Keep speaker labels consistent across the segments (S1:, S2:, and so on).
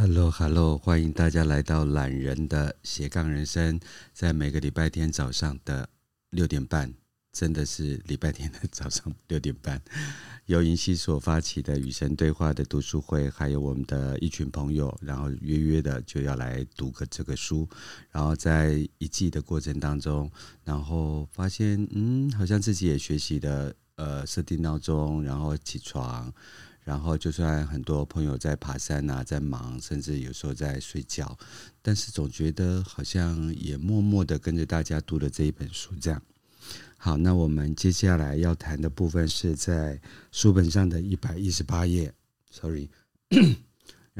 S1: Hello，Hello，欢迎大家来到懒人的斜杠人生，在每个礼拜天早上的六点半，真的是礼拜天的早上 六点半，由银溪所发起的与神对话的读书会，还有我们的一群朋友，然后约约的就要来读个这个书，然后在一季的过程当中，然后发现，嗯，好像自己也学习的，呃，设定闹钟，然后起床。然后，就算很多朋友在爬山啊，在忙，甚至有时候在睡觉，但是总觉得好像也默默的跟着大家读了这一本书这样。好，那我们接下来要谈的部分是在书本上的一百一十八页，sorry。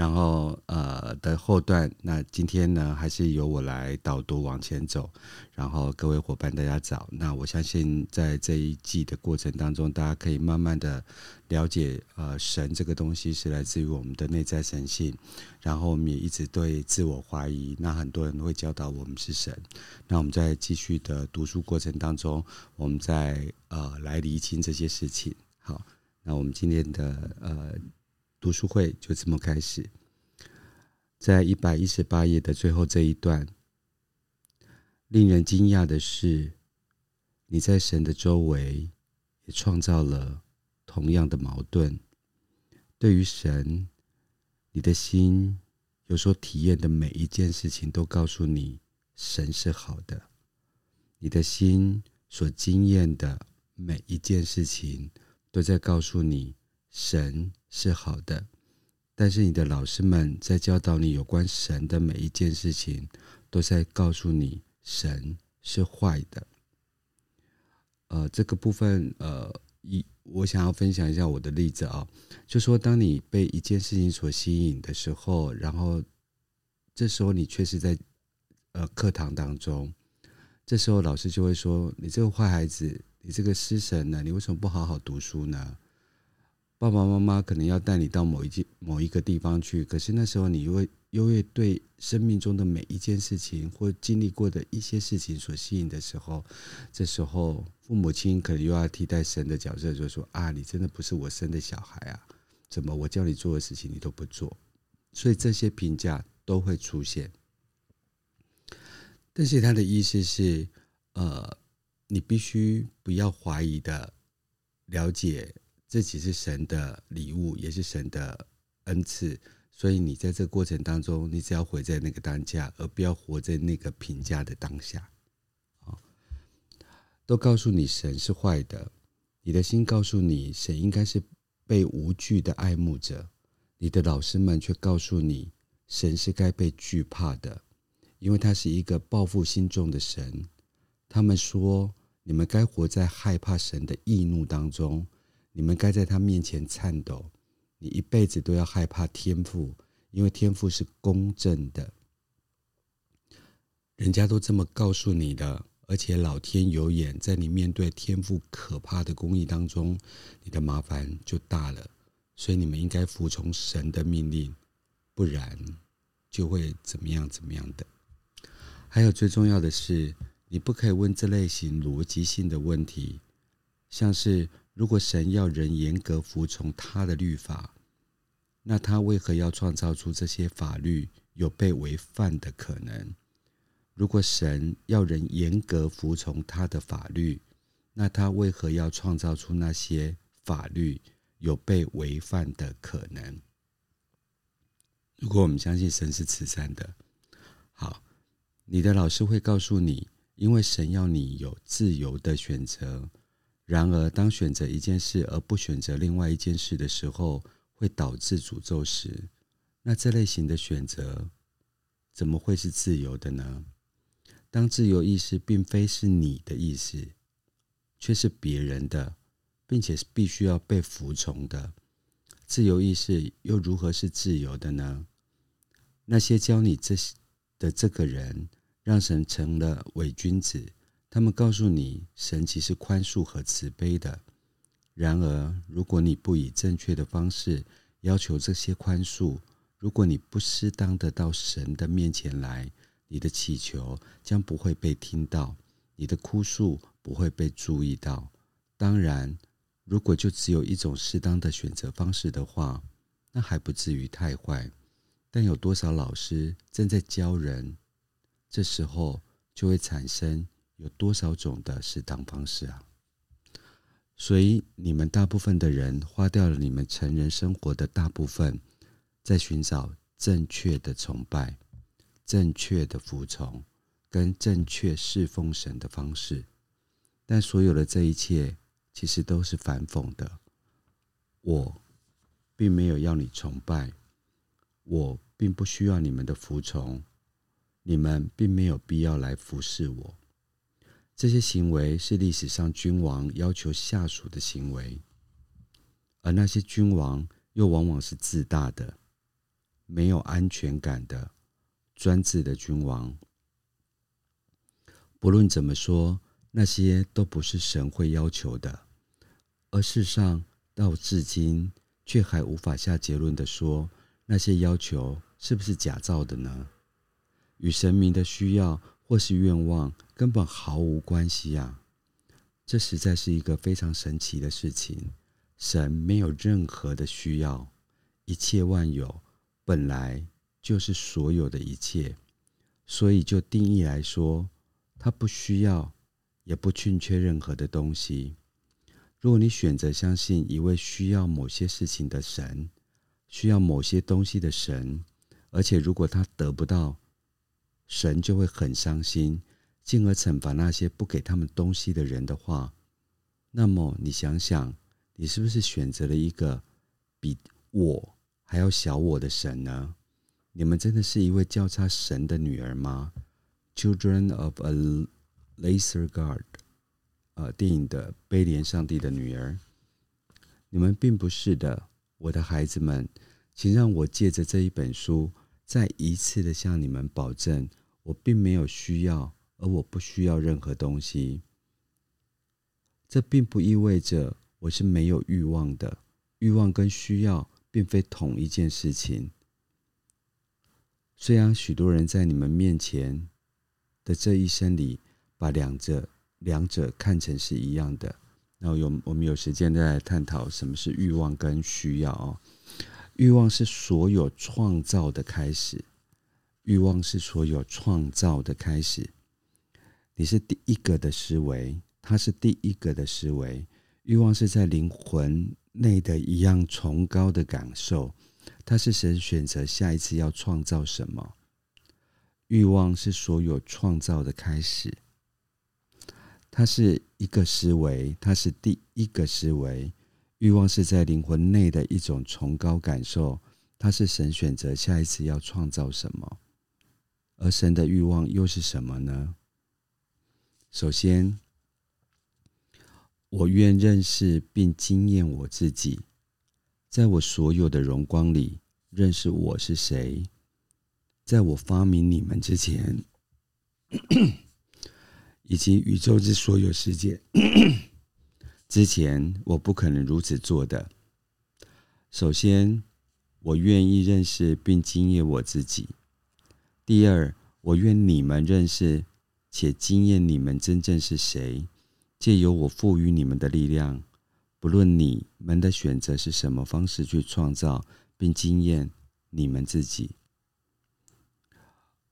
S1: 然后呃的后段，那今天呢还是由我来导读往前走。然后各位伙伴大家早，那我相信在这一季的过程当中，大家可以慢慢的了解，呃，神这个东西是来自于我们的内在神性。然后我们也一直对自我怀疑，那很多人会教导我们是神。那我们在继续的读书过程当中，我们在呃来厘清这些事情。好，那我们今天的呃。读书会就这么开始，在一百一十八页的最后这一段，令人惊讶的是，你在神的周围也创造了同样的矛盾。对于神，你的心有所体验的每一件事情，都告诉你神是好的；你的心所经验的每一件事情，都在告诉你神。是好的，但是你的老师们在教导你有关神的每一件事情，都在告诉你神是坏的。呃，这个部分，呃，一我想要分享一下我的例子啊，就说当你被一件事情所吸引的时候，然后这时候你确实在呃课堂当中，这时候老师就会说：“你这个坏孩子，你这个失神呢，你为什么不好好读书呢？”爸爸妈妈可能要带你到某一件某一个地方去，可是那时候你又会又会对生命中的每一件事情或经历过的一些事情所吸引的时候，这时候父母亲可能又要替代神的角色，就说啊，你真的不是我生的小孩啊，怎么我叫你做的事情你都不做？所以这些评价都会出现。但是他的意思是，呃，你必须不要怀疑的了解。自己是神的礼物，也是神的恩赐，所以你在这过程当中，你只要活在那个当下，而不要活在那个评价的当下。啊都告诉你神是坏的，你的心告诉你神应该是被无惧的爱慕者，你的老师们却告诉你神是该被惧怕的，因为他是一个报复心重的神。他们说你们该活在害怕神的易怒当中。你们该在他面前颤抖，你一辈子都要害怕天赋，因为天赋是公正的。人家都这么告诉你的，而且老天有眼，在你面对天赋可怕的公义当中，你的麻烦就大了。所以你们应该服从神的命令，不然就会怎么样怎么样的。还有最重要的是，你不可以问这类型逻辑性的问题，像是。如果神要人严格服从他的律法，那他为何要创造出这些法律有被违反的可能？如果神要人严格服从他的法律，那他为何要创造出那些法律有被违反的可能？如果我们相信神是慈善的，好，你的老师会告诉你，因为神要你有自由的选择。然而，当选择一件事而不选择另外一件事的时候，会导致诅咒时，那这类型的选择怎么会是自由的呢？当自由意识并非是你的意思，却是别人的，并且是必须要被服从的，自由意识又如何是自由的呢？那些教你这些的这个人，让神成了伪君子。他们告诉你，神其实宽恕和慈悲的。然而，如果你不以正确的方式要求这些宽恕，如果你不适当的到神的面前来，你的祈求将不会被听到，你的哭诉不会被注意到。当然，如果就只有一种适当的选择方式的话，那还不至于太坏。但有多少老师正在教人？这时候就会产生有多少种的适当方式啊？所以你们大部分的人花掉了你们成人生活的大部分，在寻找正确的崇拜、正确的服从跟正确侍奉神的方式。但所有的这一切，其实都是反讽的。我并没有要你崇拜，我并不需要你们的服从。你们并没有必要来服侍我。这些行为是历史上君王要求下属的行为，而那些君王又往往是自大的、没有安全感的、专制的君王。不论怎么说，那些都不是神会要求的。而世上到至今却还无法下结论的说，那些要求是不是假造的呢？与神明的需要或是愿望根本毫无关系呀！这实在是一个非常神奇的事情。神没有任何的需要，一切万有本来就是所有的一切，所以就定义来说，他不需要，也不欠缺任何的东西。如果你选择相信一位需要某些事情的神，需要某些东西的神，而且如果他得不到，神就会很伤心，进而惩罚那些不给他们东西的人的话，那么你想想，你是不是选择了一个比我还要小我的神呢？你们真的是一位交叉神的女儿吗？Children of a Lesser God，呃，电影的悲怜上帝的女儿，你们并不是的，我的孩子们，请让我借着这一本书，再一次的向你们保证。我并没有需要，而我不需要任何东西。这并不意味着我是没有欲望的。欲望跟需要并非同一件事情。虽然许多人在你们面前的这一生里，把两者两者看成是一样的。然后有我们有时间再来探讨什么是欲望跟需要哦。欲望是所有创造的开始。欲望是所有创造的开始。你是第一个的思维，它是第一个的思维。欲望是在灵魂内的一样崇高的感受，它是神选择下一次要创造什么。欲望是所有创造的开始，它是一个思维，它是第一个思维。欲望是在灵魂内的一种崇高感受，它是神选择下一次要创造什么。而神的欲望又是什么呢？首先，我愿认识并经验我自己，在我所有的荣光里认识我是谁。在我发明你们之前，以及宇宙之所有世界 之前，我不可能如此做的。首先，我愿意认识并经验我自己。第二，我愿你们认识且经验你们真正是谁，借由我赋予你们的力量，不论你们的选择是什么方式去创造并经验你们自己。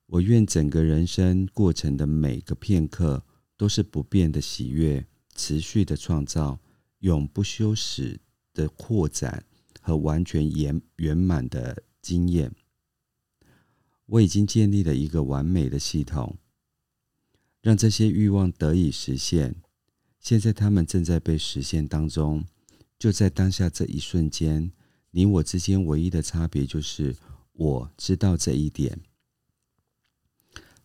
S1: 我愿整个人生过程的每个片刻都是不变的喜悦，持续的创造，永不休止的扩展和完全圆圆满的经验。我已经建立了一个完美的系统，让这些欲望得以实现。现在他们正在被实现当中。就在当下这一瞬间，你我之间唯一的差别就是我知道这一点。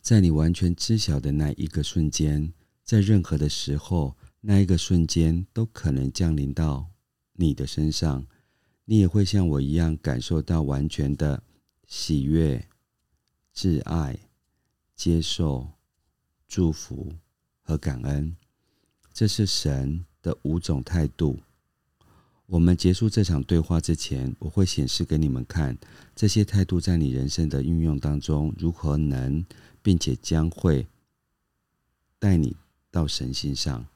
S1: 在你完全知晓的那一个瞬间，在任何的时候，那一个瞬间都可能降临到你的身上，你也会像我一样感受到完全的喜悦。挚爱、接受、祝福和感恩，这是神的五种态度。我们结束这场对话之前，我会显示给你们看这些态度在你人生的运用当中如何能，并且将会带你到神心上。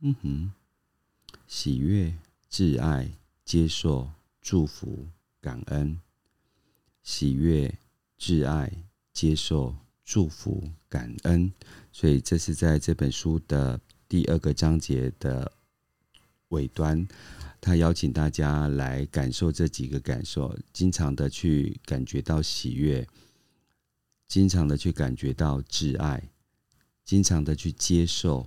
S1: 嗯哼，喜悦、挚爱、接受、祝福、感恩。喜悦、挚爱、接受、祝福、感恩。所以这是在这本书的第二个章节的尾端，他邀请大家来感受这几个感受，经常的去感觉到喜悦，经常的去感觉到挚爱，经常的去接受，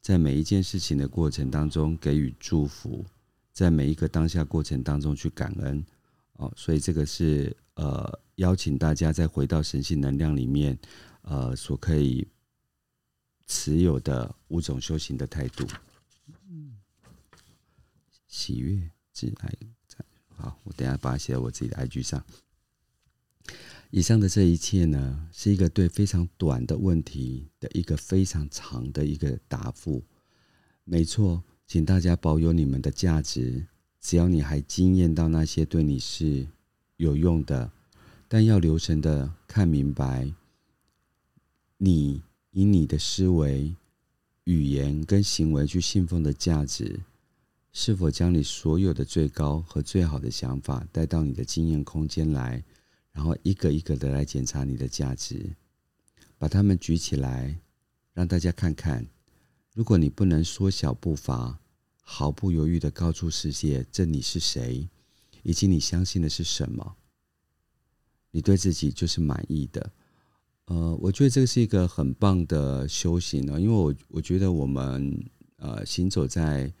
S1: 在每一件事情的过程当中给予祝福，在每一个当下过程当中去感恩。哦，所以这个是呃邀请大家再回到神性能量里面，呃所可以。持有的五种修行的态度，喜悦、挚爱。好，我等下把它写在我自己的 IG 上。以上的这一切呢，是一个对非常短的问题的一个非常长的一个答复。没错，请大家保有你们的价值，只要你还惊艳到那些对你是有用的，但要留神的看明白你。以你的思维、语言跟行为去信奉的价值，是否将你所有的最高和最好的想法带到你的经验空间来，然后一个一个的来检查你的价值，把它们举起来，让大家看看。如果你不能缩小步伐，毫不犹豫的告诉世界这你是谁，以及你相信的是什么，你对自己就是满意的。呃，我觉得这个是一个很棒的修行呢，因为我我觉得我们呃行走在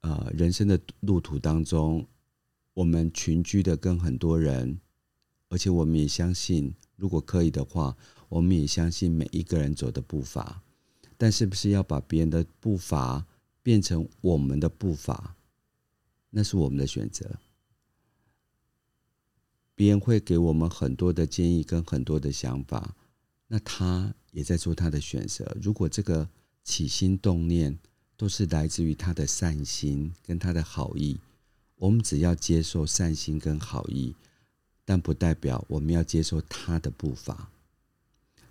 S1: 呃人生的路途当中，我们群居的跟很多人，而且我们也相信，如果可以的话，我们也相信每一个人走的步伐，但是不是要把别人的步伐变成我们的步伐，那是我们的选择。别人会给我们很多的建议跟很多的想法，那他也在做他的选择。如果这个起心动念都是来自于他的善心跟他的好意，我们只要接受善心跟好意，但不代表我们要接受他的步伐。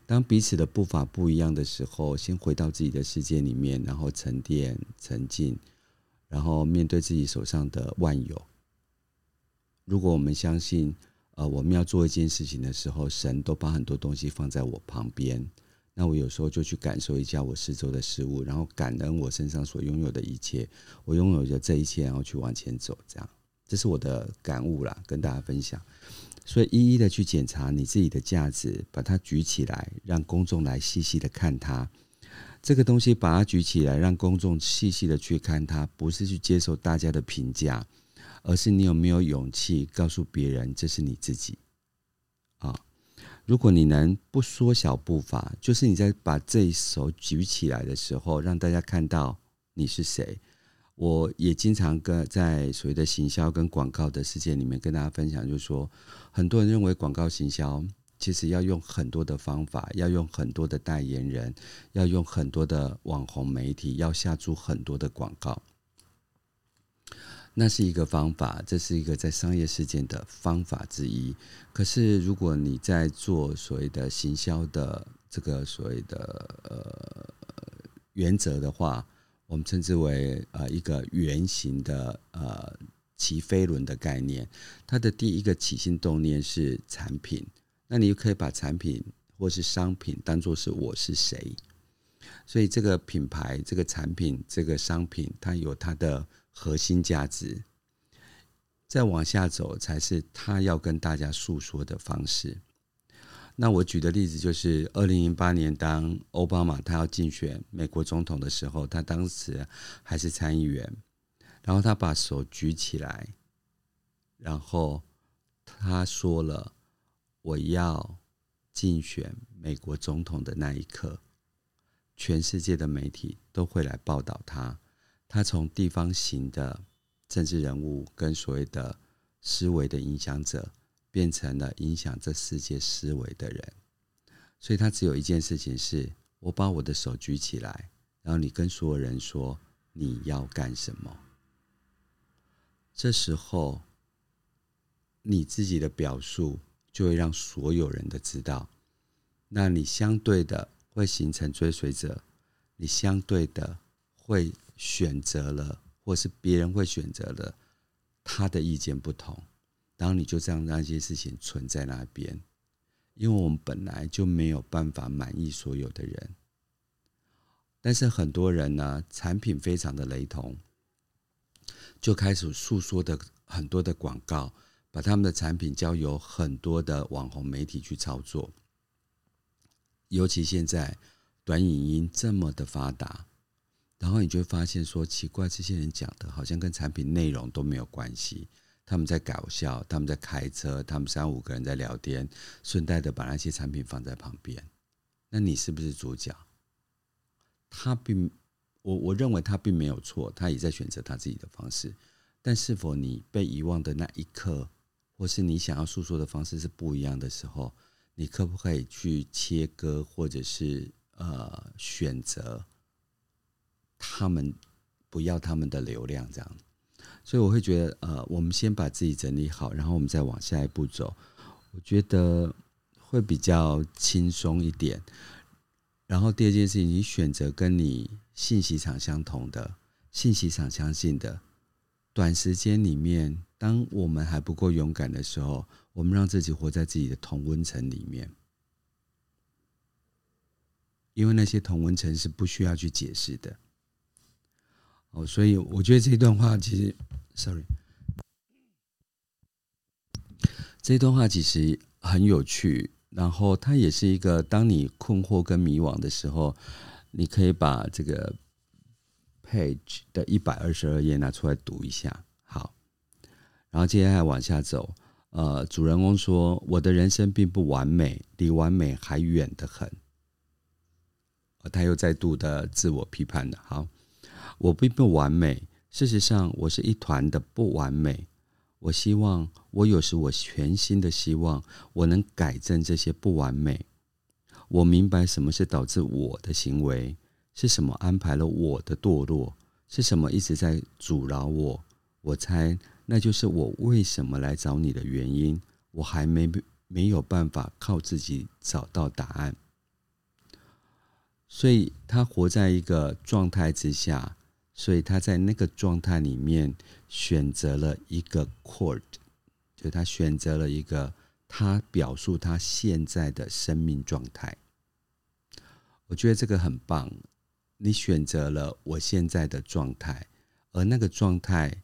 S1: 当彼此的步伐不一样的时候，先回到自己的世界里面，然后沉淀、沉静，然后面对自己手上的万有。如果我们相信。呃，我们要做一件事情的时候，神都把很多东西放在我旁边。那我有时候就去感受一下我四周的事物，然后感恩我身上所拥有的一切。我拥有着这一切，然后去往前走，这样，这是我的感悟啦，跟大家分享。所以，一一的去检查你自己的价值，把它举起来，让公众来细细的看它。这个东西把它举起来，让公众细细的去看它，不是去接受大家的评价。而是你有没有勇气告诉别人这是你自己啊？如果你能不缩小步伐，就是你在把这一手举起来的时候，让大家看到你是谁。我也经常跟在所谓的行销跟广告的世界里面跟大家分享，就是说，很多人认为广告行销其实要用很多的方法，要用很多的代言人，要用很多的网红媒体，要下注很多的广告。那是一个方法，这是一个在商业世界的方法之一。可是，如果你在做所谓的行销的这个所谓的呃原则的话，我们称之为呃一个圆形的呃骑飞轮的概念。它的第一个起心动念是产品，那你就可以把产品或是商品当作是我是谁。所以，这个品牌、这个产品、这个商品，它有它的。核心价值，再往下走才是他要跟大家诉说的方式。那我举的例子就是，二零零八年当奥巴马他要竞选美国总统的时候，他当时还是参议员，然后他把手举起来，然后他说了：“我要竞选美国总统的那一刻，全世界的媒体都会来报道他。”他从地方型的政治人物跟所谓的思维的影响者，变成了影响这世界思维的人。所以他只有一件事情是：我把我的手举起来，然后你跟所有人说你要干什么。这时候，你自己的表述就会让所有人都知道。那你相对的会形成追随者，你相对的会。选择了，或是别人会选择了，他的意见不同，然后你就这样让那些事情存在那边，因为我们本来就没有办法满意所有的人。但是很多人呢，产品非常的雷同，就开始诉说的很多的广告，把他们的产品交由很多的网红媒体去操作。尤其现在短影音这么的发达，然后你就会发现说，奇怪，这些人讲的好像跟产品内容都没有关系。他们在搞笑，他们在开车，他们三五个人在聊天，顺带的把那些产品放在旁边。那你是不是主角？他并我我认为他并没有错，他也在选择他自己的方式。但是否你被遗忘的那一刻，或是你想要诉说的方式是不一样的时候，你可不可以去切割，或者是呃选择他们不要他们的流量这样？所以我会觉得呃，我们先把自己整理好，然后我们再往下一步走，我觉得会比较轻松一点。然后第二件事情，你选择跟你信息场相同的、信息场相信的，短时间里面，当我们还不够勇敢的时候，我们让自己活在自己的同温层里面，因为那些同温层是不需要去解释的。哦，所以我觉得这一段话其实，sorry，这一段话其实很有趣。然后它也是一个，当你困惑跟迷惘的时候，你可以把这个 page 的一百二十二页拿出来读一下。好，然后接下来往下走。呃，主人公说：“我的人生并不完美，离完美还远得很。”他又再度的自我批判了。好，我并不完美，事实上，我是一团的不完美。我希望，我有时我全心的希望，我能改正这些不完美。我明白什么是导致我的行为，是什么安排了我的堕落，是什么一直在阻挠我。我猜，那就是我为什么来找你的原因。我还没没有办法靠自己找到答案。所以他活在一个状态之下。所以他在那个状态里面选择了一个 chord，就他选择了一个他表述他现在的生命状态。我觉得这个很棒，你选择了我现在的状态，而那个状态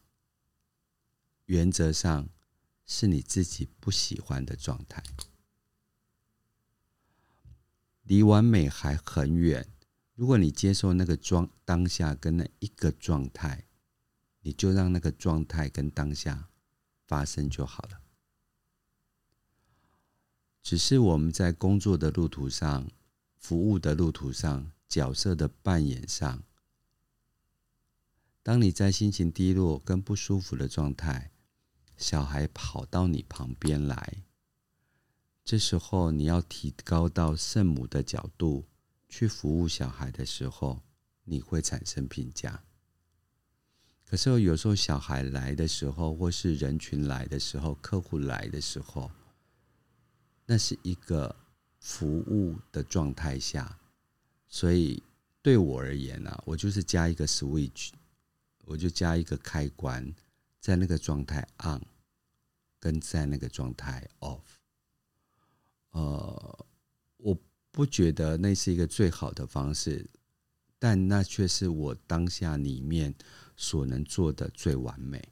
S1: 原则上是你自己不喜欢的状态，离完美还很远。如果你接受那个状当下跟那一个状态，你就让那个状态跟当下发生就好了。只是我们在工作的路途上、服务的路途上、角色的扮演上，当你在心情低落跟不舒服的状态，小孩跑到你旁边来，这时候你要提高到圣母的角度。去服务小孩的时候，你会产生评价。可是有时候小孩来的时候，或是人群来的时候，客户来的时候，那是一个服务的状态下。所以对我而言啊，我就是加一个 switch，我就加一个开关，在那个状态 on，跟在那个状态 off。呃，我。不觉得那是一个最好的方式，但那却是我当下里面所能做的最完美。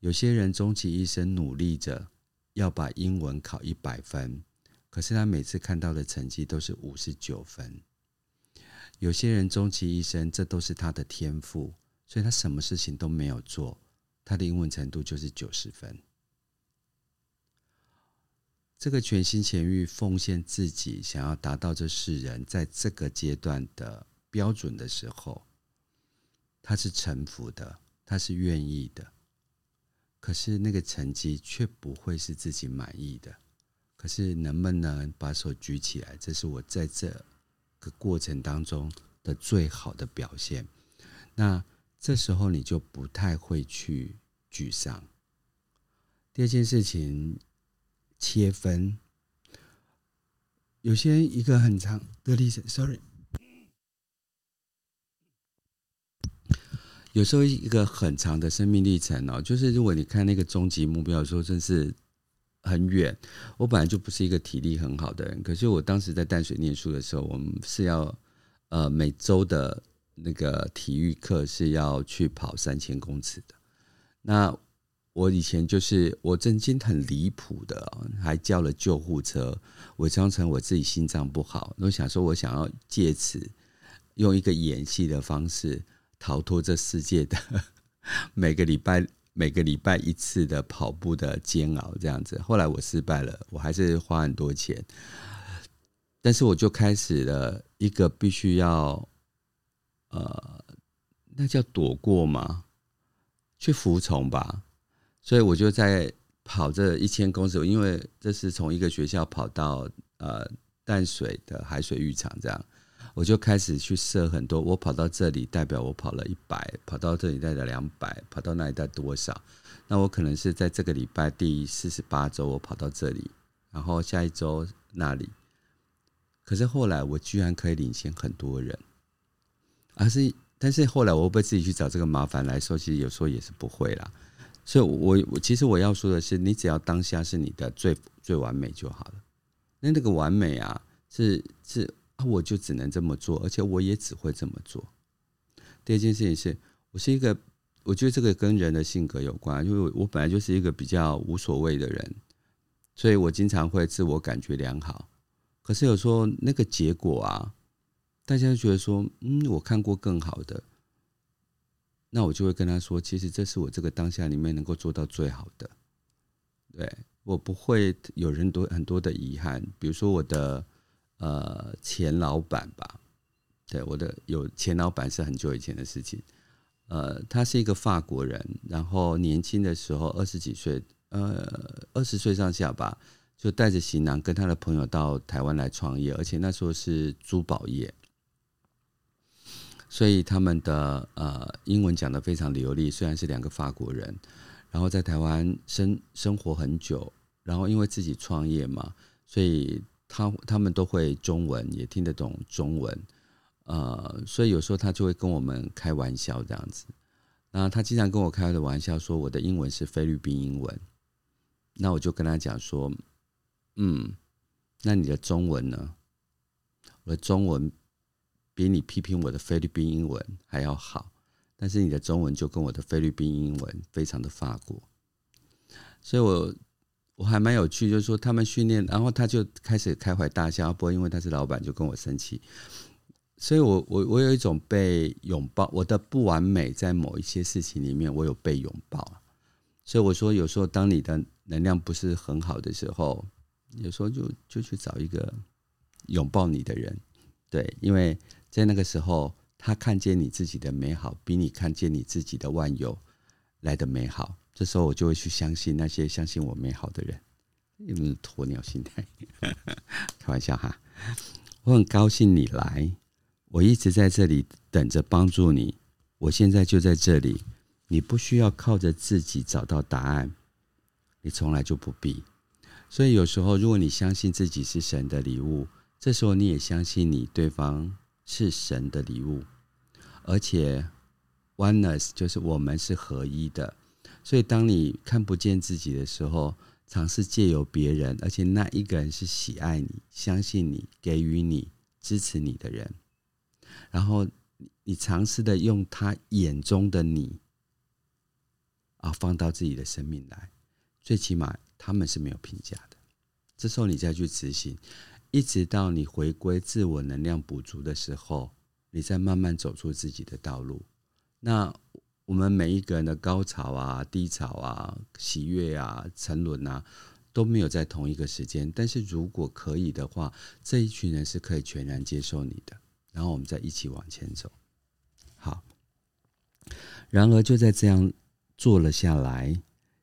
S1: 有些人终其一生努力着要把英文考一百分，可是他每次看到的成绩都是五十九分。有些人终其一生，这都是他的天赋，所以他什么事情都没有做，他的英文程度就是九十分。这个全心全意奉献自己，想要达到这世人在这个阶段的标准的时候，他是臣服的，他是愿意的。可是那个成绩却不会是自己满意的。可是能不能把手举起来？这是我在这个过程当中的最好的表现。那这时候你就不太会去沮丧。第二件事情。切分，有些一个很长的例子，sorry，有时候一个很长的生命历程哦，就是如果你看那个终极目标，说真是很远。我本来就不是一个体力很好的人，可是我当时在淡水念书的时候，我们是要呃每周的那个体育课是要去跑三千公尺的。那我以前就是我曾经很离谱的，还叫了救护车，伪装成我自己心脏不好。我想说，我想要借此用一个演戏的方式逃脱这世界的 每个礼拜每个礼拜一次的跑步的煎熬，这样子。后来我失败了，我还是花很多钱，但是我就开始了一个必须要，呃，那叫躲过吗？去服从吧。所以我就在跑这一千公尺，因为这是从一个学校跑到呃淡水的海水浴场，这样我就开始去设很多。我跑到这里代表我跑了一百，跑到这里代表两百，跑到那里代表多少？那我可能是在这个礼拜第四十八周我跑到这里，然后下一周那里。可是后来我居然可以领先很多人，而是但是后来我会不会自己去找这个麻烦来说？其实有时候也是不会啦。所以我，我其实我要说的是，你只要当下是你的最最完美就好了。那那个完美啊，是是啊，我就只能这么做，而且我也只会这么做。第二件事情是，我是一个，我觉得这个跟人的性格有关，因为我本来就是一个比较无所谓的人，所以我经常会自我感觉良好。可是有时候那个结果啊，大家觉得说，嗯，我看过更好的。那我就会跟他说，其实这是我这个当下里面能够做到最好的。对，我不会有人多很多的遗憾，比如说我的呃前老板吧，对，我的有前老板是很久以前的事情。呃，他是一个法国人，然后年轻的时候二十几岁，呃二十岁上下吧，就带着行囊跟他的朋友到台湾来创业，而且那时候是珠宝业。所以他们的呃英文讲得非常流利，虽然是两个法国人，然后在台湾生生活很久，然后因为自己创业嘛，所以他他们都会中文，也听得懂中文，呃，所以有时候他就会跟我们开玩笑这样子。那他经常跟我开的玩笑说我的英文是菲律宾英文，那我就跟他讲说，嗯，那你的中文呢？我的中文。比你批评我的菲律宾英文还要好，但是你的中文就跟我的菲律宾英文非常的法国，所以我我还蛮有趣，就是说他们训练，然后他就开始开怀大笑，不过因为他是老板就跟我生气，所以我我我有一种被拥抱，我的不完美在某一些事情里面我有被拥抱，所以我说有时候当你的能量不是很好的时候，有时候就就去找一个拥抱你的人，对，因为。在那个时候，他看见你自己的美好，比你看见你自己的万有来的美好。这时候，我就会去相信那些相信我美好的人。有没有鸵鸟心态？开玩笑哈！我很高兴你来，我一直在这里等着帮助你。我现在就在这里，你不需要靠着自己找到答案，你从来就不必。所以有时候，如果你相信自己是神的礼物，这时候你也相信你对方。是神的礼物，而且 oneness 就是我们是合一的。所以，当你看不见自己的时候，尝试借由别人，而且那一个人是喜爱你、相信你、给予你、支持你的人，然后你尝试的用他眼中的你啊，放到自己的生命来，最起码他们是没有评价的。这时候，你再去执行。一直到你回归自我能量补足的时候，你再慢慢走出自己的道路。那我们每一个人的高潮啊、低潮啊、喜悦啊、沉沦啊，都没有在同一个时间。但是如果可以的话，这一群人是可以全然接受你的，然后我们再一起往前走。好，然而就在这样坐了下来，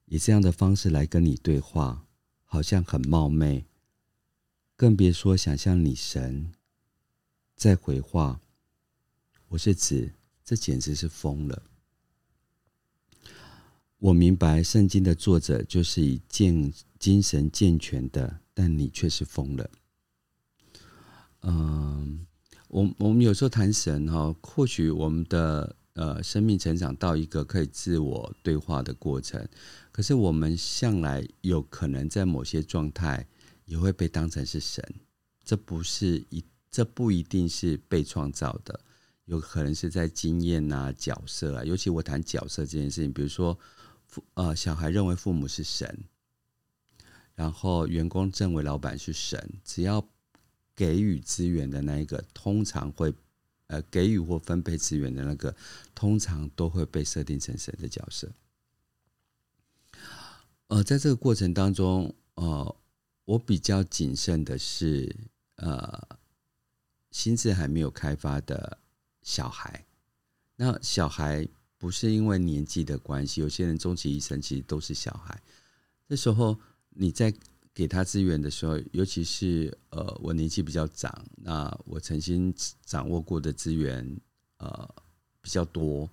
S1: 以这样的方式来跟你对话，好像很冒昧。更别说想象你神在回话，我是指这简直是疯了。我明白圣经的作者就是以健精神健全的，但你却是疯了。嗯，我我们有时候谈神哈，或许我们的呃生命成长到一个可以自我对话的过程。可是我们向来有可能在某些状态也会被当成是神，这不是一，这不一定是被创造的，有可能是在经验啊、角色啊。尤其我谈角色这件事情，比如说父呃小孩认为父母是神，然后员工认为老板是神，只要给予资源的那一个，通常会。呃，给予或分配资源的那个，通常都会被设定成神的角色。呃，在这个过程当中，呃，我比较谨慎的是，呃，心智还没有开发的小孩。那小孩不是因为年纪的关系，有些人终其一生其实都是小孩。那时候你在。给他资源的时候，尤其是呃，我年纪比较长，那我曾经掌握过的资源呃比较多，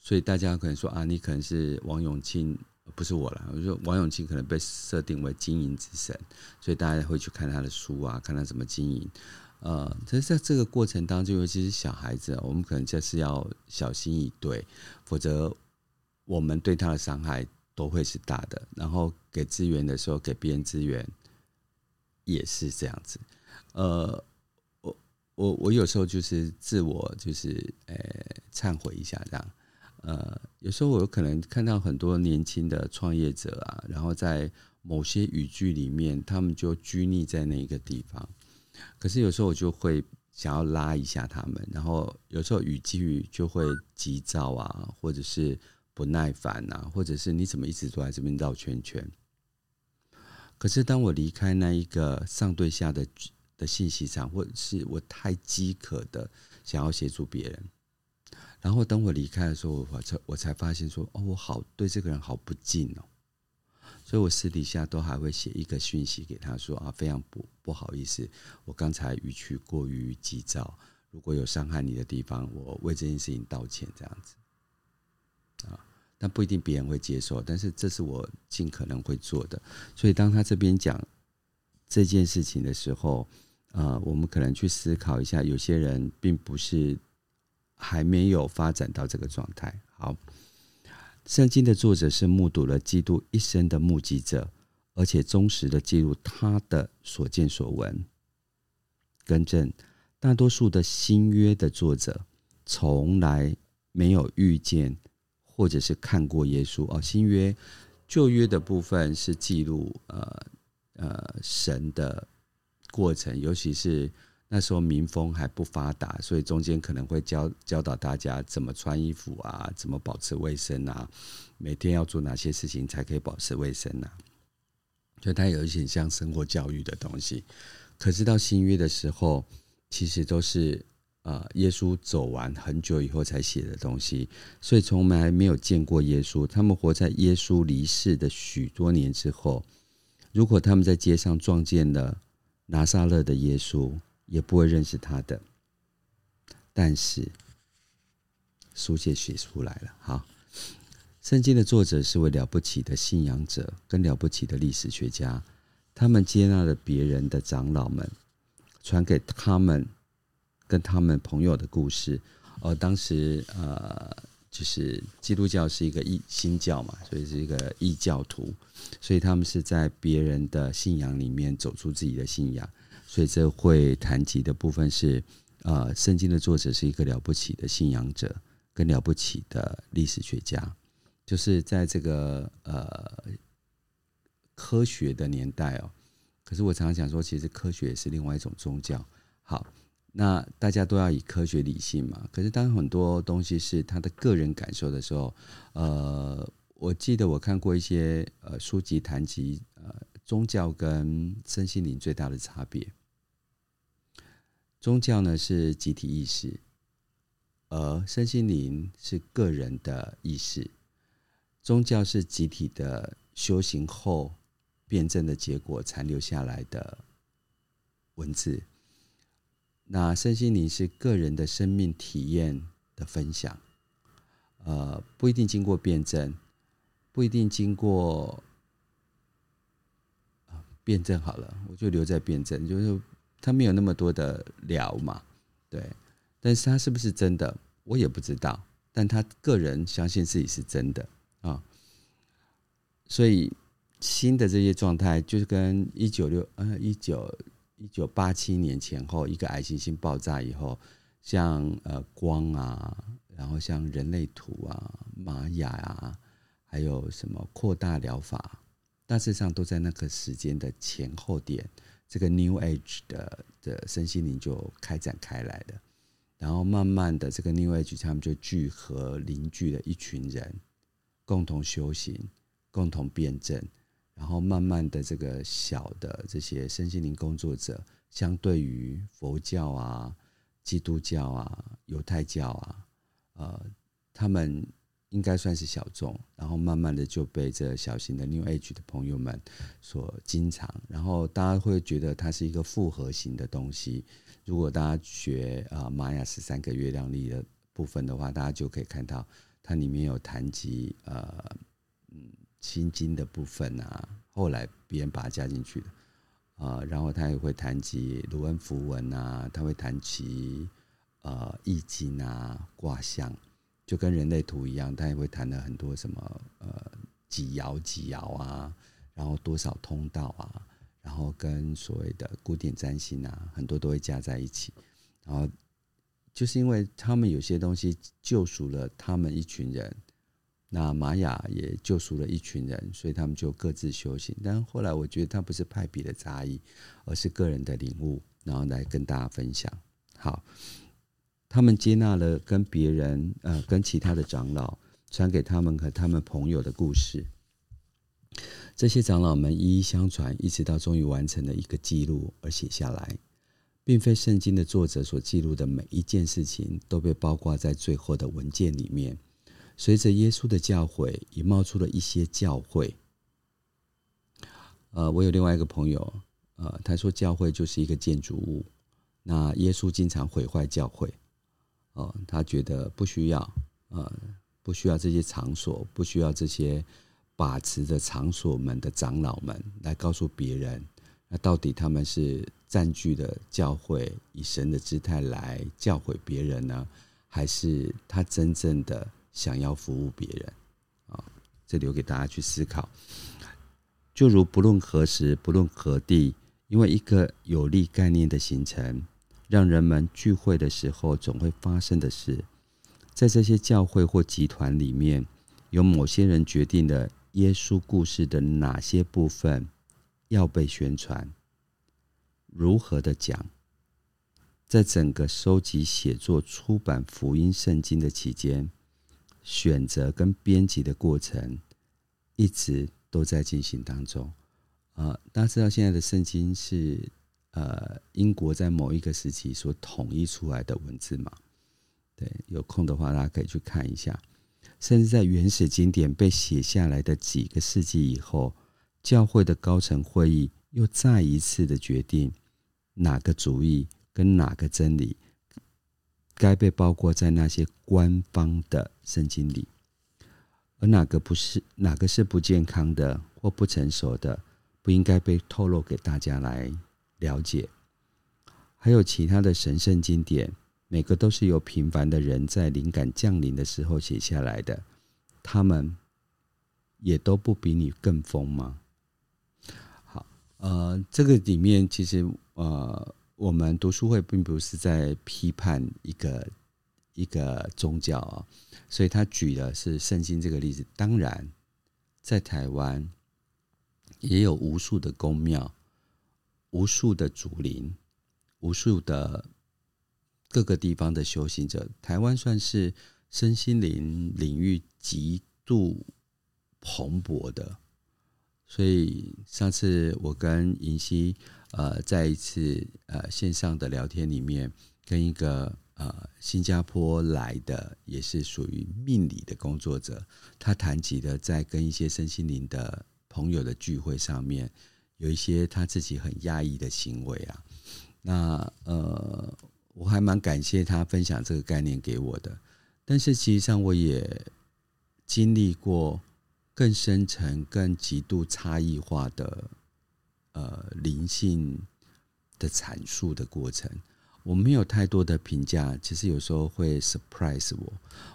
S1: 所以大家可能说啊，你可能是王永庆，不是我啦。我说王永庆可能被设定为经营之神，所以大家会去看他的书啊，看他怎么经营。呃，可是在这个过程当中，尤其是小孩子，我们可能就是要小心以对，否则我们对他的伤害。都会是大的，然后给资源的时候，给别人资源也是这样子。呃，我我我有时候就是自我就是呃忏悔一下这样。呃，有时候我有可能看到很多年轻的创业者啊，然后在某些语句里面，他们就拘泥在那一个地方。可是有时候我就会想要拉一下他们，然后有时候语句就会急躁啊，或者是。不耐烦、啊，或者是你怎么一直都在这边绕圈圈？可是当我离开那一个上对下的的信息场，或者是我太饥渴的想要协助别人，然后等我离开的时候，我才我才发现说，哦，我好对这个人好不敬哦，所以我私底下都还会写一个讯息给他说啊，非常不不好意思，我刚才语气过于急躁，如果有伤害你的地方，我为这件事情道歉，这样子。啊，但不一定别人会接受，但是这是我尽可能会做的。所以当他这边讲这件事情的时候，啊，我们可能去思考一下，有些人并不是还没有发展到这个状态。好，圣经的作者是目睹了基督一生的目击者，而且忠实的记录他的所见所闻。更正，大多数的新约的作者从来没有遇见。或者是看过耶稣哦，新约、旧约的部分是记录呃呃神的过程，尤其是那时候民风还不发达，所以中间可能会教教导大家怎么穿衣服啊，怎么保持卫生啊，每天要做哪些事情才可以保持卫生啊，所以它有一些像生活教育的东西。可是到新约的时候，其实都是。呃，耶稣走完很久以后才写的东西，所以从来没有见过耶稣。他们活在耶稣离世的许多年之后，如果他们在街上撞见了拿撒勒的耶稣，也不会认识他的。但是书写写出来了，好，圣经的作者是位了不起的信仰者，跟了不起的历史学家，他们接纳了别人的长老们，传给他们。跟他们朋友的故事，呃，当时呃，就是基督教是一个异新教嘛，所以是一个异教徒，所以他们是在别人的信仰里面走出自己的信仰，所以这会谈及的部分是，呃，圣经的作者是一个了不起的信仰者，跟了不起的历史学家，就是在这个呃科学的年代哦，可是我常常讲说，其实科学也是另外一种宗教，好。那大家都要以科学理性嘛？可是当很多东西是他的个人感受的时候，呃，我记得我看过一些呃书籍谈及呃宗教跟身心灵最大的差别。宗教呢是集体意识，而身心灵是个人的意识。宗教是集体的修行后辩证的结果残留下来的文字。那身心灵是个人的生命体验的分享，呃，不一定经过辩证，不一定经过辩证好了，我就留在辩证，就是他没有那么多的聊嘛，对，但是他是不是真的，我也不知道，但他个人相信自己是真的啊。所以新的这些状态，就是跟一九六呃一九一九八七年前后一个矮行星爆炸以后，像呃光啊，然后像人类图啊、玛雅啊，还有什么扩大疗法，大致上都在那个时间的前后点，这个 New Age 的的身心灵就开展开来的。然后慢慢的，这个 New Age 他们就聚合凝聚了一群人，共同修行，共同辩证。然后慢慢的，这个小的这些身心灵工作者，相对于佛教啊、基督教啊、犹太教啊，呃，他们应该算是小众。然后慢慢的就被这小型的 New Age 的朋友们所经常。然后大家会觉得它是一个复合型的东西。如果大家学啊玛雅十三个月亮历的部分的话，大家就可以看到它里面有谈及呃嗯心经的部分啊，后来别人把它加进去的啊，然后他也会谈及卢恩符文啊，他会谈及呃易经啊卦象，就跟人类图一样，他也会谈了很多什么呃几爻几爻啊，然后多少通道啊。然后跟所谓的古典占星啊，很多都会加在一起。然后就是因为他们有些东西救赎了他们一群人，那玛雅也救赎了一群人，所以他们就各自修行。但后来我觉得他不是派别的差异，而是个人的领悟，然后来跟大家分享。好，他们接纳了跟别人呃跟其他的长老传给他们和他们朋友的故事。这些长老们一一相传，一直到终于完成了一个记录而写下来，并非圣经的作者所记录的每一件事情都被包括在最后的文件里面。随着耶稣的教诲，也冒出了一些教诲。呃，我有另外一个朋友，呃，他说教会就是一个建筑物，那耶稣经常毁坏教会，哦、他觉得不需要，呃，不需要这些场所，不需要这些。把持着场所们的长老们来告诉别人，那到底他们是占据了教会，以神的姿态来教诲别人呢，还是他真正的想要服务别人？啊，这留给大家去思考。就如不论何时，不论何地，因为一个有利概念的形成，让人们聚会的时候总会发生的事，在这些教会或集团里面，有某些人决定了。耶稣故事的哪些部分要被宣传？如何的讲？在整个收集、写作、出版福音圣经的期间，选择跟编辑的过程一直都在进行当中。呃，大家知道现在的圣经是呃英国在某一个时期所统一出来的文字嘛？对，有空的话大家可以去看一下。甚至在原始经典被写下来的几个世纪以后，教会的高层会议又再一次的决定哪个主义跟哪个真理该被包括在那些官方的圣经里，而哪个不是，哪个是不健康的或不成熟的，不应该被透露给大家来了解。还有其他的神圣经典。每个都是由平凡的人在灵感降临的时候写下来的，他们也都不比你更疯吗？好，呃，这个里面其实呃，我们读书会并不是在批判一个一个宗教啊，所以他举的是圣经这个例子。当然，在台湾也有无数的公庙，无数的竹林，无数的。各个地方的修行者，台湾算是身心灵领域极度蓬勃的。所以上次我跟银溪呃在一次呃线上的聊天里面，跟一个呃新加坡来的也是属于命理的工作者，他谈及的在跟一些身心灵的朋友的聚会上面，有一些他自己很压抑的行为啊，那呃。我还蛮感谢他分享这个概念给我的，但是实际上我也经历过更深层、更极度差异化的呃灵性的阐述的过程。我没有太多的评价，其实有时候会 surprise 我。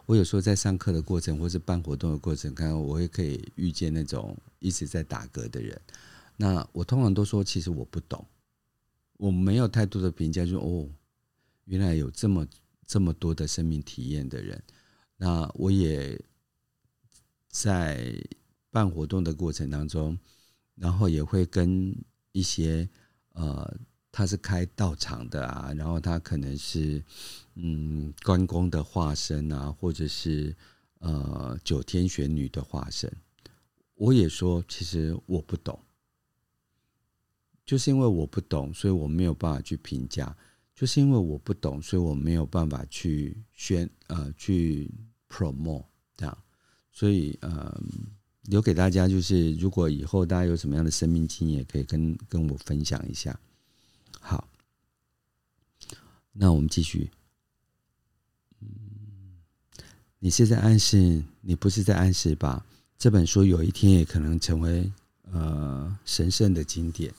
S1: 我有时候在上课的过程，或是办活动的过程，看我也可以遇见那种一直在打嗝的人。那我通常都说，其实我不懂，我没有太多的评价，就，哦，原来有这么这么多的生命体验的人。那我也在办活动的过程当中，然后也会跟一些呃。他是开道场的啊，然后他可能是嗯关公的化身啊，或者是呃九天玄女的化身。我也说，其实我不懂，就是因为我不懂，所以我没有办法去评价；就是因为我不懂，所以我没有办法去宣呃去 promote 这样。所以呃，留给大家就是，如果以后大家有什么样的生命经验，可以跟跟我分享一下。好，那我们继续。嗯，你是在暗示，你不是在暗示吧？这本书有一天也可能成为呃神圣的经典。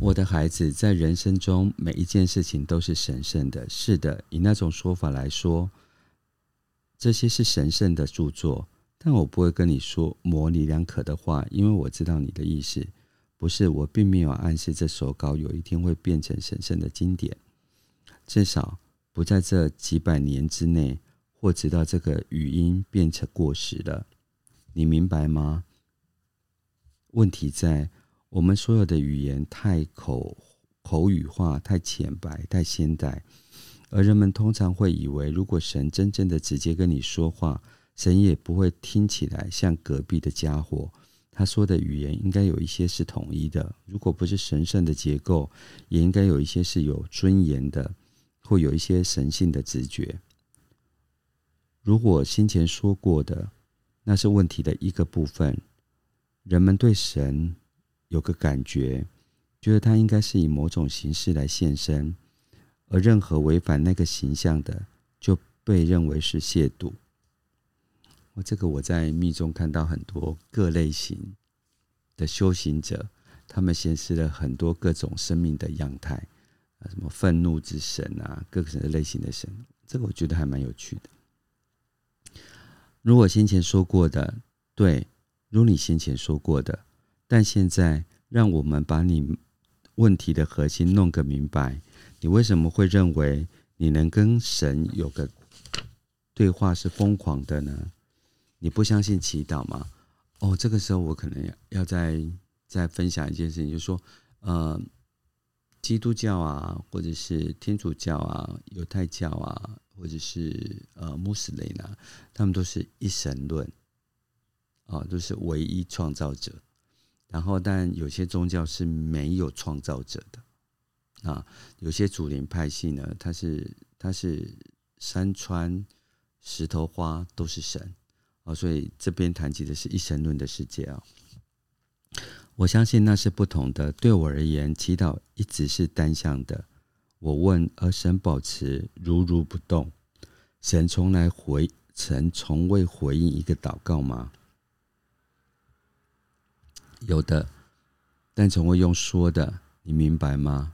S1: 我的孩子，在人生中每一件事情都是神圣的。是的，以那种说法来说，这些是神圣的著作。但我不会跟你说模棱两可的话，因为我知道你的意思。不是，我并没有暗示这手稿有一天会变成神圣的经典，至少不在这几百年之内，或直到这个语音变成过时了。你明白吗？问题在我们所有的语言太口口语化、太浅白、太现代，而人们通常会以为，如果神真正的直接跟你说话。神也不会听起来像隔壁的家伙。他说的语言应该有一些是统一的，如果不是神圣的结构，也应该有一些是有尊严的，或有一些神性的直觉。如果先前说过的，那是问题的一个部分。人们对神有个感觉，觉得他应该是以某种形式来现身，而任何违反那个形象的，就被认为是亵渎。我这个我在密中看到很多各类型的修行者，他们显示了很多各种生命的样态啊，什么愤怒之神啊，各种类型的神，这个我觉得还蛮有趣的。如果先前说过的，对，如你先前说过的，但现在让我们把你问题的核心弄个明白，你为什么会认为你能跟神有个对话是疯狂的呢？你不相信祈祷吗？哦，这个时候我可能要再再分享一件事情，就是说，呃，基督教啊，或者是天主教啊，犹太教啊，或者是呃穆斯林啊，他们都是一神论，啊，都是唯一创造者。然后，但有些宗教是没有创造者的，啊，有些祖灵派系呢，它是它是山川石头花都是神。啊，所以这边谈及的是一神论的世界啊。我相信那是不同的。对我而言，祈祷一直是单向的。我问，而神保持如如不动。神从来回，神从未回应一个祷告吗？有的，但从未用说的。你明白吗？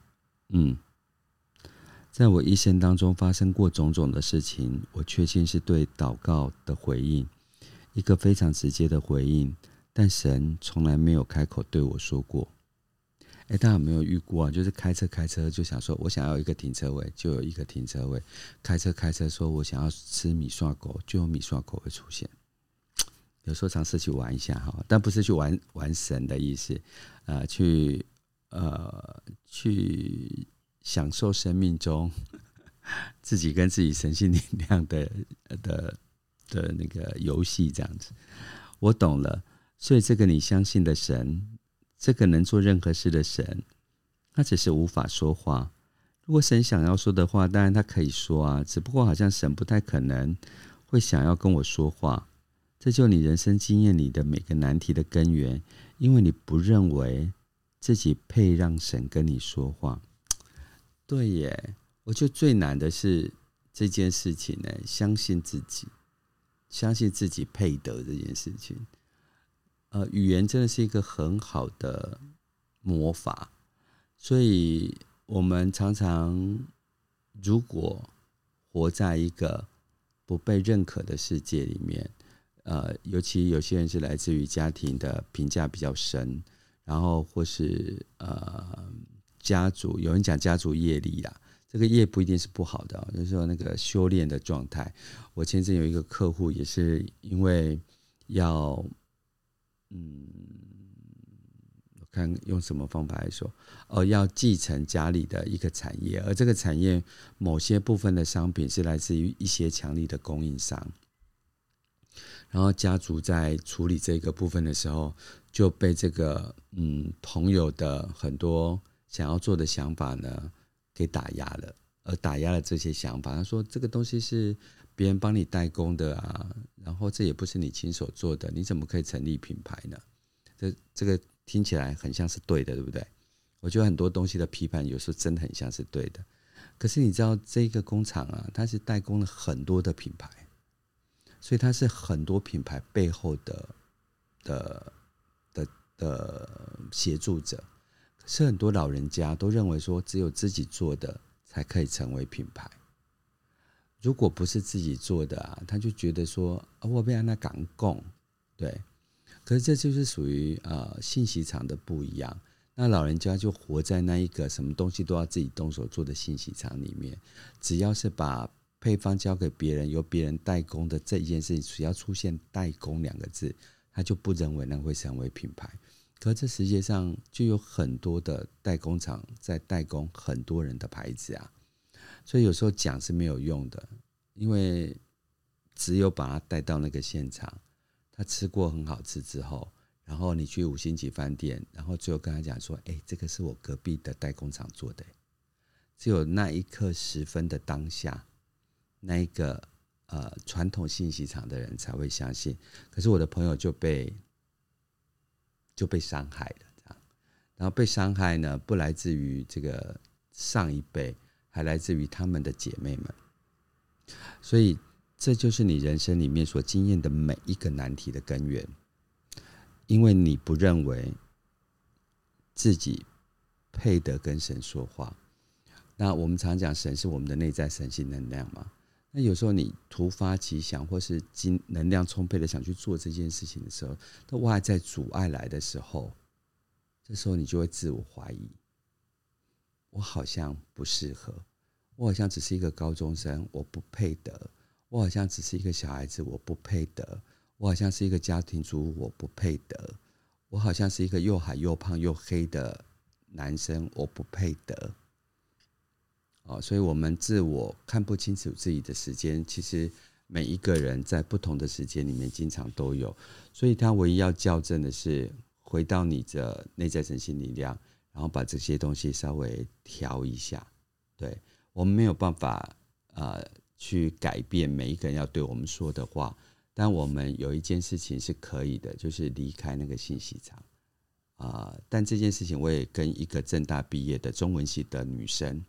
S1: 嗯，在我一生当中发生过种种的事情，我确信是对祷告的回应。一个非常直接的回应，但神从来没有开口对我说过。哎，大家有没有遇过啊？就是开车开车就想说，我想要一个停车位，就有一个停车位；开车开车说我想要吃米刷狗，就有米刷狗会出现。有时候尝试去玩一下哈，但不是去玩玩神的意思，呃，去呃去享受生命中 自己跟自己神性力量的的。的那个游戏这样子，我懂了。所以这个你相信的神，这个能做任何事的神，他只是无法说话。如果神想要说的话，当然他可以说啊，只不过好像神不太可能会想要跟我说话。这就你人生经验里的每个难题的根源，因为你不认为自己配让神跟你说话。对耶，我觉得最难的是这件事情呢，相信自己。相信自己配得这件事情，呃，语言真的是一个很好的魔法，所以我们常常如果活在一个不被认可的世界里面，呃，尤其有些人是来自于家庭的评价比较深，然后或是呃家族，有人讲家族业力啦。这个业不一定是不好的，就是说那个修炼的状态。我前阵有一个客户，也是因为要，嗯，我看用什么方法来说，哦，要继承家里的一个产业，而这个产业某些部分的商品是来自于一些强力的供应商，然后家族在处理这个部分的时候，就被这个嗯朋友的很多想要做的想法呢。给打压了，而打压了这些想法。他说：“这个东西是别人帮你代工的啊，然后这也不是你亲手做的，你怎么可以成立品牌呢？”这这个听起来很像是对的，对不对？我觉得很多东西的批判有时候真的很像是对的。可是你知道，这个工厂啊，它是代工了很多的品牌，所以它是很多品牌背后的的的的协助者。是很多老人家都认为说，只有自己做的才可以成为品牌。如果不是自己做的啊，他就觉得说，啊，我被那港共，对。可是这就是属于呃信息场的不一样。那老人家就活在那一个什么东西都要自己动手做的信息场里面。只要是把配方交给别人，由别人代工的这一件事情，只要出现“代工”两个字，他就不认为那会成为品牌。可这世界上就有很多的代工厂在代工很多人的牌子啊，所以有时候讲是没有用的，因为只有把他带到那个现场，他吃过很好吃之后，然后你去五星级饭店，然后最后跟他讲说：“哎，这个是我隔壁的代工厂做的。”只有那一刻十分的当下，那一个呃传统信息场的人才会相信。可是我的朋友就被。就被伤害了，这样，然后被伤害呢，不来自于这个上一辈，还来自于他们的姐妹们。所以，这就是你人生里面所经验的每一个难题的根源，因为你不认为自己配得跟神说话。那我们常讲，神是我们的内在神性能量嘛。那有时候你突发奇想，或是精能量充沛的想去做这件事情的时候，它外在阻碍来的时候，这时候你就会自我怀疑：我好像不适合，我好像只是一个高中生，我不配得；我好像只是一个小孩子，我不配得；我好像是一个家庭主妇，我不配得；我好像是一个又矮又胖又黑的男生，我不配得。啊，所以我们自我看不清楚自己的时间，其实每一个人在不同的时间里面经常都有，所以他唯一要校正的是回到你的内在神性力量，然后把这些东西稍微调一下。对，我们没有办法呃去改变每一个人要对我们说的话，但我们有一件事情是可以的，就是离开那个信息场啊、但这件事情我也跟一个政大毕业的中文系的女生。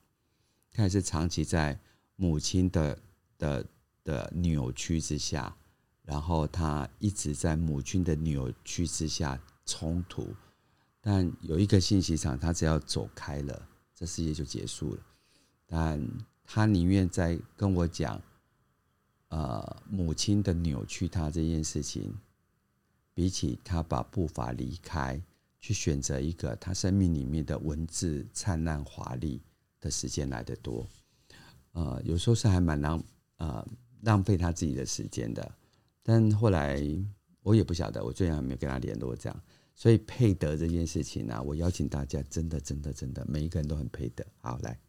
S1: 他也是长期在母亲的的的扭曲之下，然后他一直在母亲的扭曲之下冲突，但有一个信息场，他只要走开了，这世界就结束了。但他宁愿在跟我讲，呃，母亲的扭曲他这件事情，比起他把步伐离开，去选择一个他生命里面的文字灿烂华丽。的时间来得多，呃，有时候是还蛮浪，呃，浪费他自己的时间的。但后来我也不晓得，我最近还没有跟他联络这样。所以配得这件事情呢、我邀请大家，真的，真的，真的，每一个人都很配得。好，来，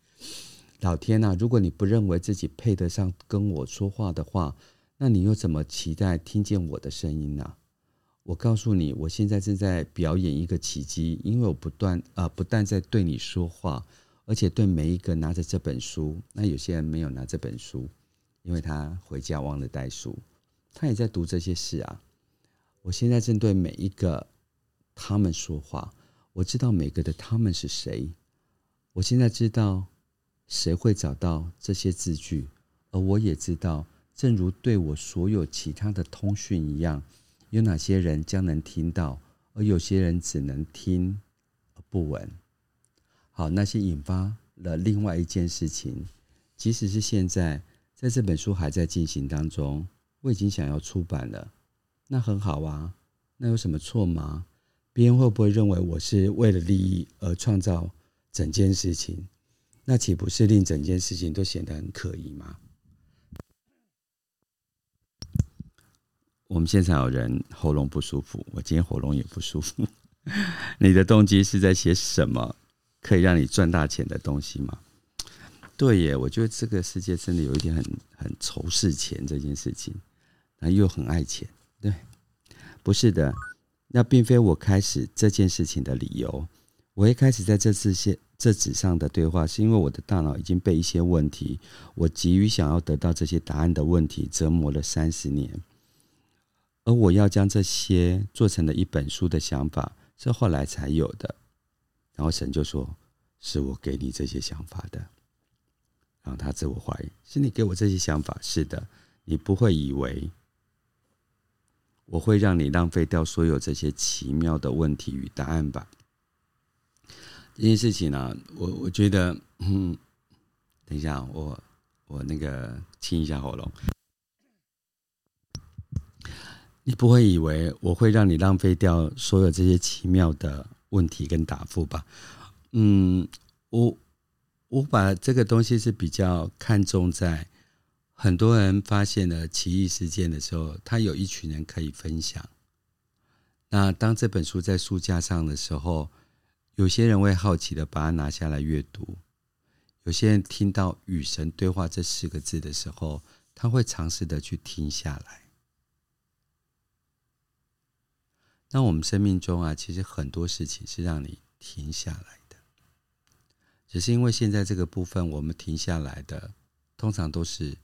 S1: 老天呐、如果你不认为自己配得上跟我说话的话，那你又怎么期待听见我的声音呢？我告诉你，我现在正在表演一个奇迹，因为我不断啊、呃，不但在对你说话。而且对每一个拿着这本书，那有些人没有拿这本书，因为他回家忘了带书，他也在读这些事啊。我现在正对每一个他们说话，我知道每个的他们是谁。我现在知道谁会找到这些字句，而我也知道，正如对我所有其他的通讯一样，有哪些人将能听到，而有些人只能听而不闻。好，那些引发了另外一件事情，即使是现在，在这本书还在进行当中，我已经想要出版了，那很好啊，那有什么错吗？别人会不会认为我是为了利益而创造整件事情？那岂不是令整件事情都显得很可疑吗？我们现场有人喉咙不舒服，我今天喉咙也不舒服。你的动机是在写什么可以让你赚大钱的东西吗？对耶，我觉得这个世界真的有一点很很仇视钱这件事情，然后又很爱钱。对，不是的，那并非我开始这件事情的理由。我一开始在这次写这纸上的对话，是因为我的大脑已经被一些问题，我急于想要得到这些答案的问题折磨了三十年。而我要将这些做成了一本书的想法，是后来才有的。然后神就说：“是我给你这些想法的。”然后他自我怀疑：“是你给我这些想法？”是的，你不会以为我会让你浪费掉所有这些奇妙的问题与答案吧？这件事情呢、我我觉得，嗯，等一下，我我那个清一下喉咙。你不会以为我会让你浪费掉所有这些奇妙的问题跟答复吧？嗯，我我把这个东西是比较看重在很多人发现了奇异事件的时候，他有一群人可以分享。那当这本书在书架上的时候，有些人会好奇的把它拿下来阅读，有些人听到“与神对话”这四个字的时候，他会尝试的去听下来。那我们生命中啊，其实很多事情是让你停下来的，只是因为现在这个部分，我们停下来的通常都是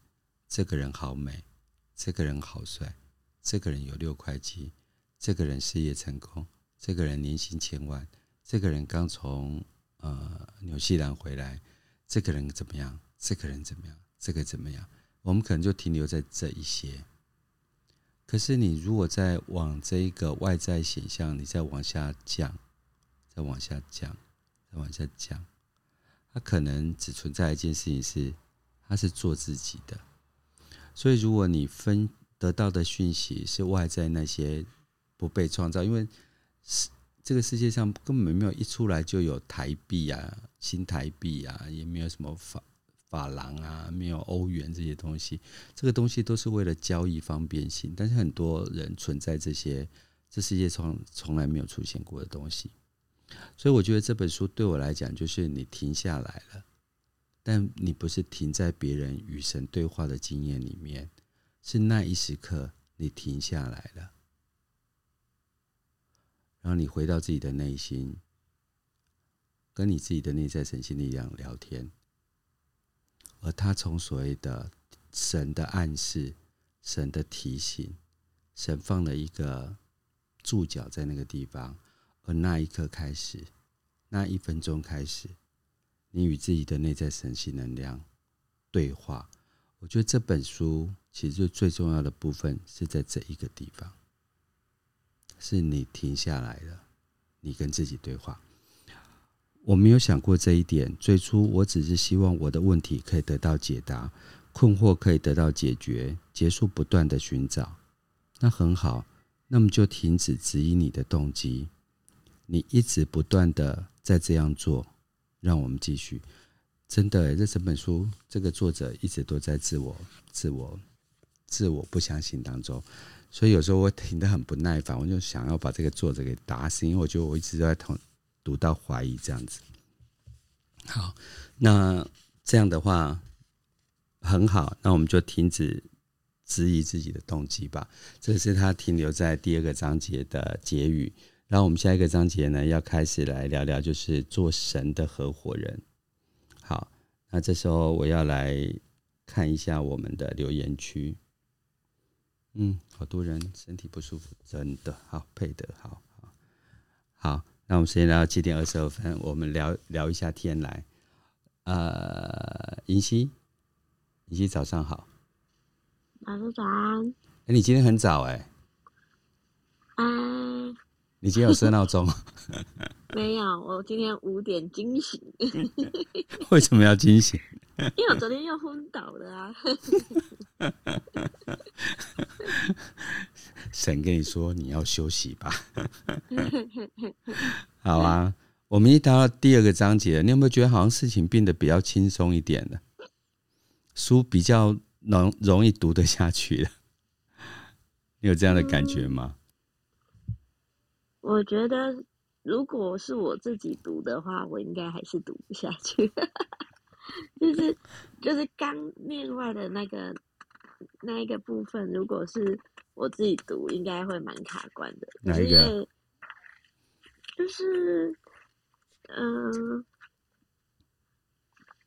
S1: 这个人好美，这个人好帅，这个人有六块肌，这个人事业成功，这个人年薪千万，这个人刚从呃纽西兰回来，这个人怎么样？这个人怎么样？这个怎么样？我们可能就停留在这一些。可是，你如果再往这一个外在显象，你再往下降，再往下降，再往下降，它可能只存在一件事情是，它是做自己的。所以，如果你分得到的讯息是外在那些不被创造，因为是这个世界上根本没有一出来就有台币啊、新台币啊，也没有什么法。法郎啊，没有欧元这些东西，这个东西都是为了交易方便性。但是很多人存在这些，这世界从从来没有出现过的东西。所以我觉得这本书对我来讲，就是你停下来了，但你不是停在别人与神对话的经验里面，是那一时刻你停下来了，然后你回到自己的内心，跟你自己的内在神性力量聊天。而他从所谓的神的暗示、神的提醒、神放了一个注脚在那个地方，而那一刻开始，那一分钟开始，你与自己的内在神性能量对话。我觉得这本书其实最重要的部分是在这一个地方，是你停下来了，你跟自己对话。我没有想过这一点。最初，我只是希望我的问题可以得到解答，困惑可以得到解决，结束不断的寻找。那很好，那么就停止质疑你的动机。你一直不断的在这样做，让我们继续。真的，这整本书，这个作者一直都在自我、自我、自我不相信当中。所以有时候我听得很不耐烦，我就想要把这个作者给打死，因为我觉得我一直都在同。读到怀疑这样子，好，那这样的话很好，那我们就停止质疑自己的动机吧。这是他停留在第二个章节的结语。然后我们下一个章节呢，要开始来聊聊，就是做神的合伙人。好，那这时候我要来看一下我们的留言区。嗯，好多人身体不舒服，真的好，配得好好好。那我们时间来到七点二十二分，我们聊聊一下天来。呃，银溪，银溪早上好。
S2: 老师早安。
S1: 哎，你今天很早哎。
S2: 啊。
S1: 你今天有设闹钟？
S2: 没有，我今天五点惊醒。
S1: 为什么要惊醒？
S2: 因为我昨天又昏倒了啊。
S1: 神跟你说你要休息吧。好啊，我们一到第二个章节，你有没有觉得好像事情变得比较轻松一点了？书比较容容易读得下去了。你有这样的感觉
S2: 吗？我觉得，如果是我自己读的话，我应该还是读不下去。就是就是刚念外的那个那一个部分，如果是我自己读，应该会蛮卡关的。
S1: 哪一个？
S2: 就是嗯、呃，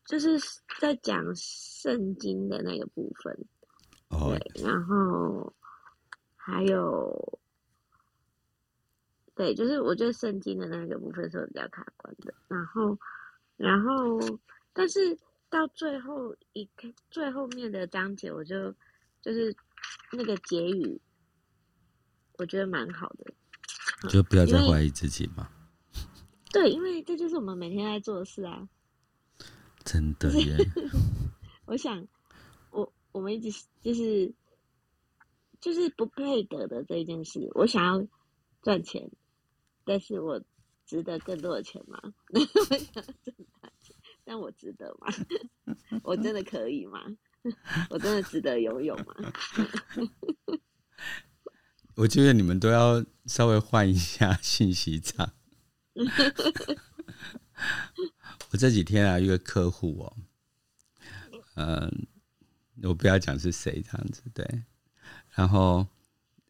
S2: 就是在讲圣经的那个部分。
S1: 哦。
S2: 对，然后。还有，对，就是我觉得圣经的那个部分是比较卡关的。然后，然后，但是到最后一个最后面的章节，我就就是那个结语，我觉得蛮好的。
S1: 就不要再怀疑自己嘛。
S2: 对，因为这就是我们每天在做的事啊。
S1: 真的耶。
S2: 我想，我我们一直就是。就是不配得的这一件事，我想要赚钱，但是我值得更多的钱吗？我想要赚大钱，但我值得吗？我真的可以吗？我真的值得游泳吗？
S1: 我觉得你们都要稍微换一下信息场。我这几天啊，一个客户哦，嗯，我不要讲是谁，这样子对。然后，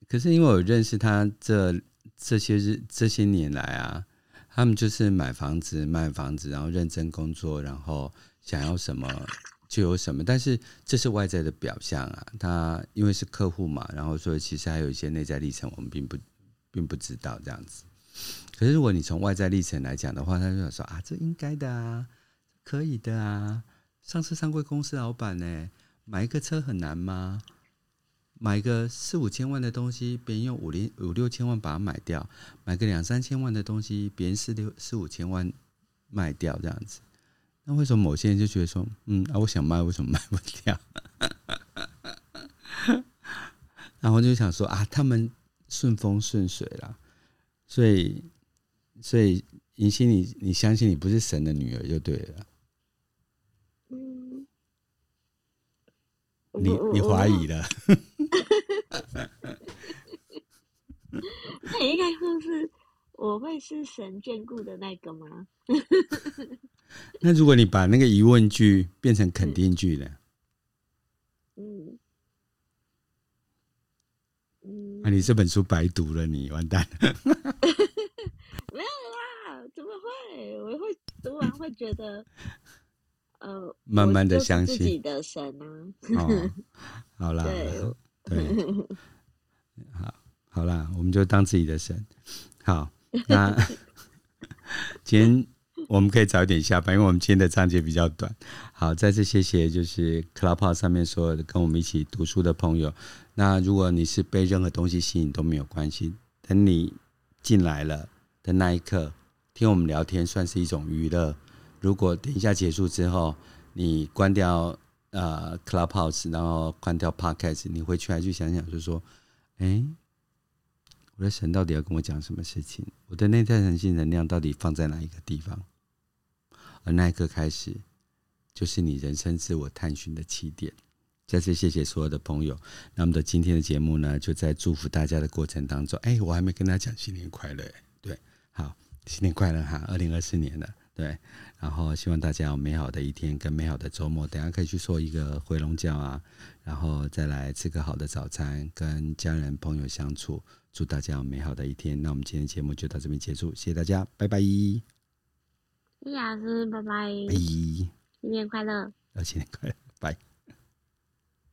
S1: 可是因为我认识他这这些日这些年来啊，他们就是买房子卖房子，然后认真工作，然后想要什么就有什么。但是这是外在的表象啊，他因为是客户嘛，然后所以其实还有一些内在历程，我们并不并不知道这样子。可是如果你从外在历程来讲的话，他就想说啊，这应该的啊，可以的啊，上次上柜公司老板呢，买一个车很难吗？买个四五千万的东西，别人用五零五六千万把它买掉；买个两三千万的东西，别人四六四五千万卖掉，这样子。那为什么某些人就觉得说，嗯啊，我想卖，为什么卖不掉？然后就想说啊，他们顺风顺水了，所以，所以银心，你你相信你不是神的女儿就对了。你你怀疑了？
S2: 那应该说是我会是神眷顾的那个吗？
S1: 那如果你把那个疑问句变成肯定句呢？
S2: 嗯
S1: 嗯，那你这本书白读了，你完蛋了。
S2: 没有啦，怎么会？我会读完会觉得。呃，
S1: 慢慢的相信
S2: 自己的神啊。
S1: 哦，好啦，
S2: 对，
S1: 对，好，好啦，我们就当自己的神。好，那今 天我们可以早一点下班，因为我们今天的章节比较短。好，再次谢谢，就是 Clubhouse 上面所有的跟我们一起读书的朋友。那如果你是被任何东西吸引都没有关系，等你进来了的那一刻，听我们聊天算是一种娱乐。如果等一下结束之后，你关掉呃 Clubhouse，然后关掉 Podcast，你回去还去想想，就说，哎、我的神到底要跟我讲什么事情？我的内在神性能量到底放在哪一个地方？而那一刻开始，就是你人生自我探寻的起点。再次谢谢所有的朋友。那么的今天的节目呢，就在祝福大家的过程当中，哎、我还没跟大家讲新年快乐，对，好，新年快乐哈，二零二四年了，对。然后希望大家有美好的一天跟美好的周末，等下可以去做一个回笼觉啊，然后再来吃个好的早餐，跟家人朋友相处，祝大家有美好的一天。那我们今天节目就到这边结束，谢谢大家，拜拜。李
S2: 老师，拜拜。拜，
S1: 新
S2: 年快乐，
S1: 新年快乐，拜。